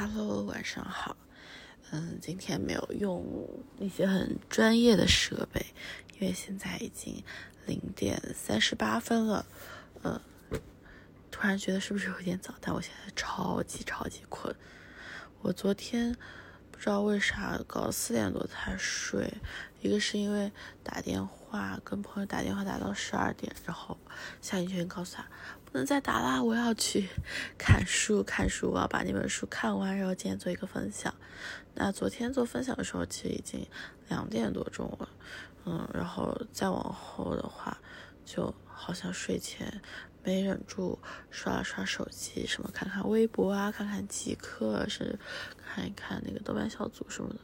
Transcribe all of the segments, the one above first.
Hello，晚上好。嗯，今天没有用一些很专业的设备，因为现在已经零点三十八分了。呃，突然觉得是不是有点早？但我现在超级超级困。我昨天不知道为啥搞四点多才睡，一个是因为打电话话跟朋友打电话打到十二点，然后夏雨轩告诉他。不能再打啦！我要去看书，看书，我要把那本书看完，然后今天做一个分享。那昨天做分享的时候，其实已经两点多钟了，嗯，然后再往后的话，就好像睡前没忍住刷了刷手机，什么看看微博啊，看看极客，是看一看那个豆瓣小组什么的，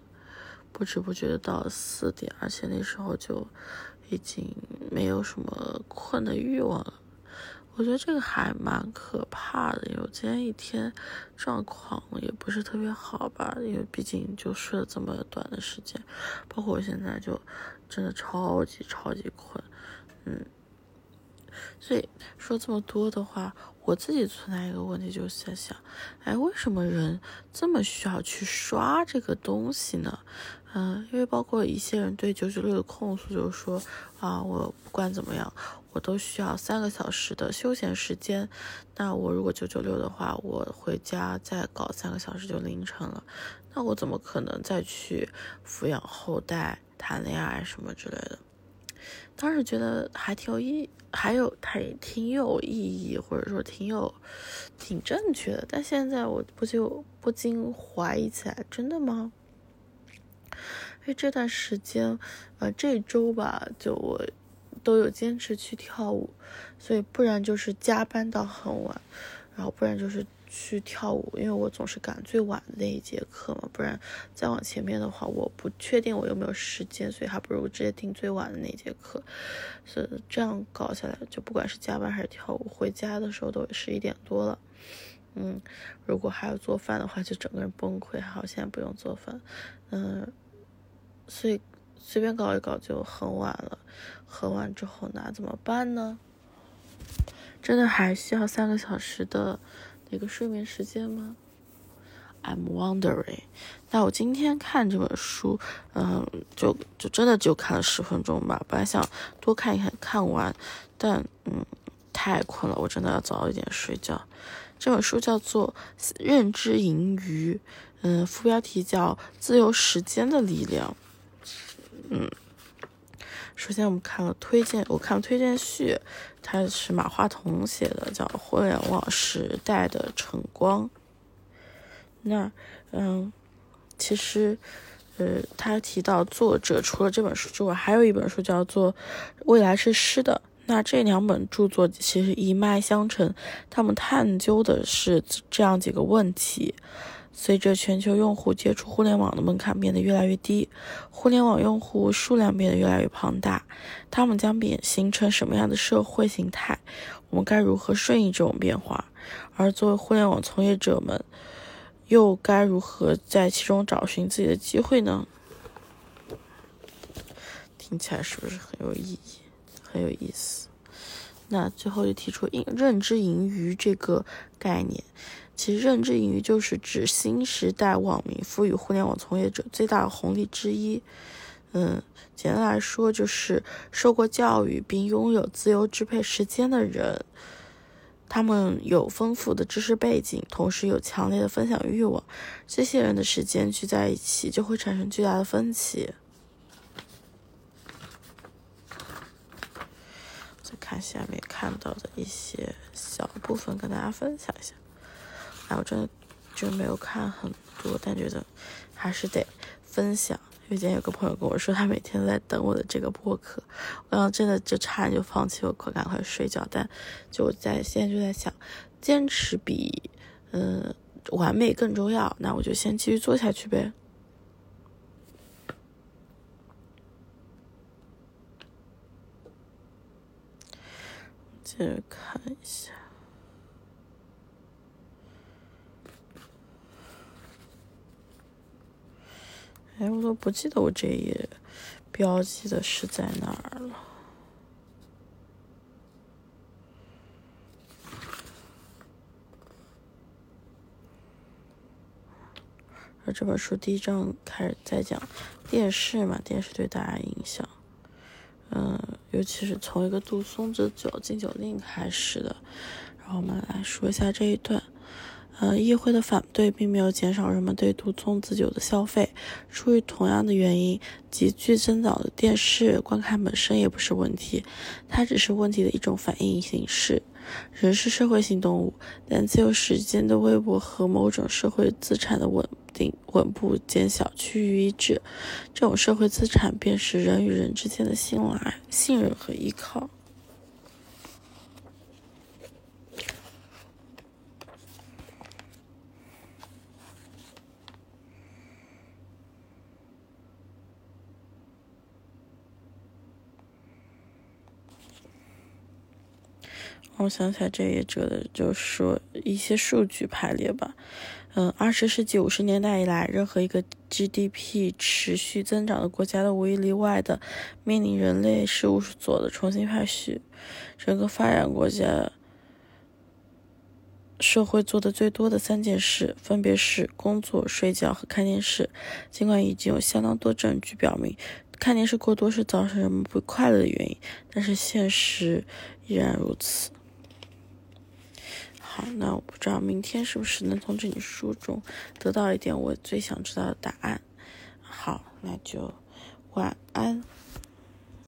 不知不觉的到四点，而且那时候就已经没有什么困的欲望了。我觉得这个还蛮可怕的，因为今天一天状况也不是特别好吧，因为毕竟就睡了这么短的时间，包括我现在就真的超级超级困，嗯，所以说这么多的话，我自己存在一个问题，就是在想，哎，为什么人这么需要去刷这个东西呢？嗯，因为包括一些人对九九六的控诉，就是说啊，我不管怎么样。我都需要三个小时的休闲时间，那我如果九九六的话，我回家再搞三个小时就凌晨了，那我怎么可能再去抚养后代、谈恋爱什么之类的？当时觉得还挺有意，还有还挺有意义，或者说挺有挺正确的。但现在我不就不禁怀疑起来，真的吗？因为这段时间，呃，这周吧，就我。都有坚持去跳舞，所以不然就是加班到很晚，然后不然就是去跳舞，因为我总是赶最晚的那一节课嘛，不然再往前面的话，我不确定我有没有时间，所以还不如直接订最晚的那节课。是这样搞下来，就不管是加班还是跳舞，回家的时候都十一点多了。嗯，如果还要做饭的话，就整个人崩溃。好现在不用做饭，嗯，所以。随便搞一搞就很晚了，很晚之后那怎么办呢？真的还需要三个小时的那个睡眠时间吗？I'm wondering。那我今天看这本书，嗯，就就真的就看了十分钟吧。本来想多看一看，看完，但嗯，太困了，我真的要早一点睡觉。这本书叫做《认知盈余》，嗯，副标题叫《自由时间的力量》。嗯，首先我们看了推荐，我看了推荐序，它是马化腾写的，叫《互联网时代的晨光》。那，嗯，其实，呃，他提到作者除了这本书之外，还有一本书叫做《未来是诗的》。那这两本著作其实一脉相承，他们探究的是这样几个问题。随着全球用户接触互联网的门槛变得越来越低，互联网用户数量变得越来越庞大，他们将变形成什么样的社会形态？我们该如何顺应这种变化？而作为互联网从业者们，又该如何在其中找寻自己的机会呢？听起来是不是很有意义、很有意思？那最后就提出“认知盈余”这个概念。其实，认知盈余就是指新时代网民赋予互联网从业者最大的红利之一。嗯，简单来说，就是受过教育并拥有自由支配时间的人，他们有丰富的知识背景，同时有强烈的分享欲望。这些人的时间聚在一起，就会产生巨大的分歧。看下面看到的一些小部分，跟大家分享一下。哎，我真的就没有看很多，但觉得还是得分享。因为今天有个朋友跟我说，他每天都在等我的这个播客，我刚真的就差点就放弃，我快赶快睡觉。但就在现在就在想，坚持比嗯完美更重要，那我就先继续做下去呗。接着看一下。哎，我都不记得我这一页标记的是在哪儿了。而这本书第一章开始在讲电视嘛，电视对大家影响，嗯，尤其是从一个杜松子酒禁酒令开始的。然后我们来说一下这一段。呃，议会的反对并没有减少人们对杜松子酒的消费。出于同样的原因，急剧增长的电视观看本身也不是问题，它只是问题的一种反应形式。人是社会性动物，但自由时间的微薄和某种社会资产的稳定稳步减小趋于一致。这种社会资产便是人与人之间的信赖、信任和依靠。我想起来这一折的，就是说一些数据排列吧。嗯，二十世纪五十年代以来，任何一个 GDP 持续增长的国家都无一例外的面临人类事务所的重新排序。整个发展国家社会做的最多的三件事，分别是工作、睡觉和看电视。尽管已经有相当多证据表明，看电视过多是造成人们不快乐的原因，但是现实依然如此。好，那我不知道明天是不是能从这本书中得到一点我最想知道的答案。好，那就晚安。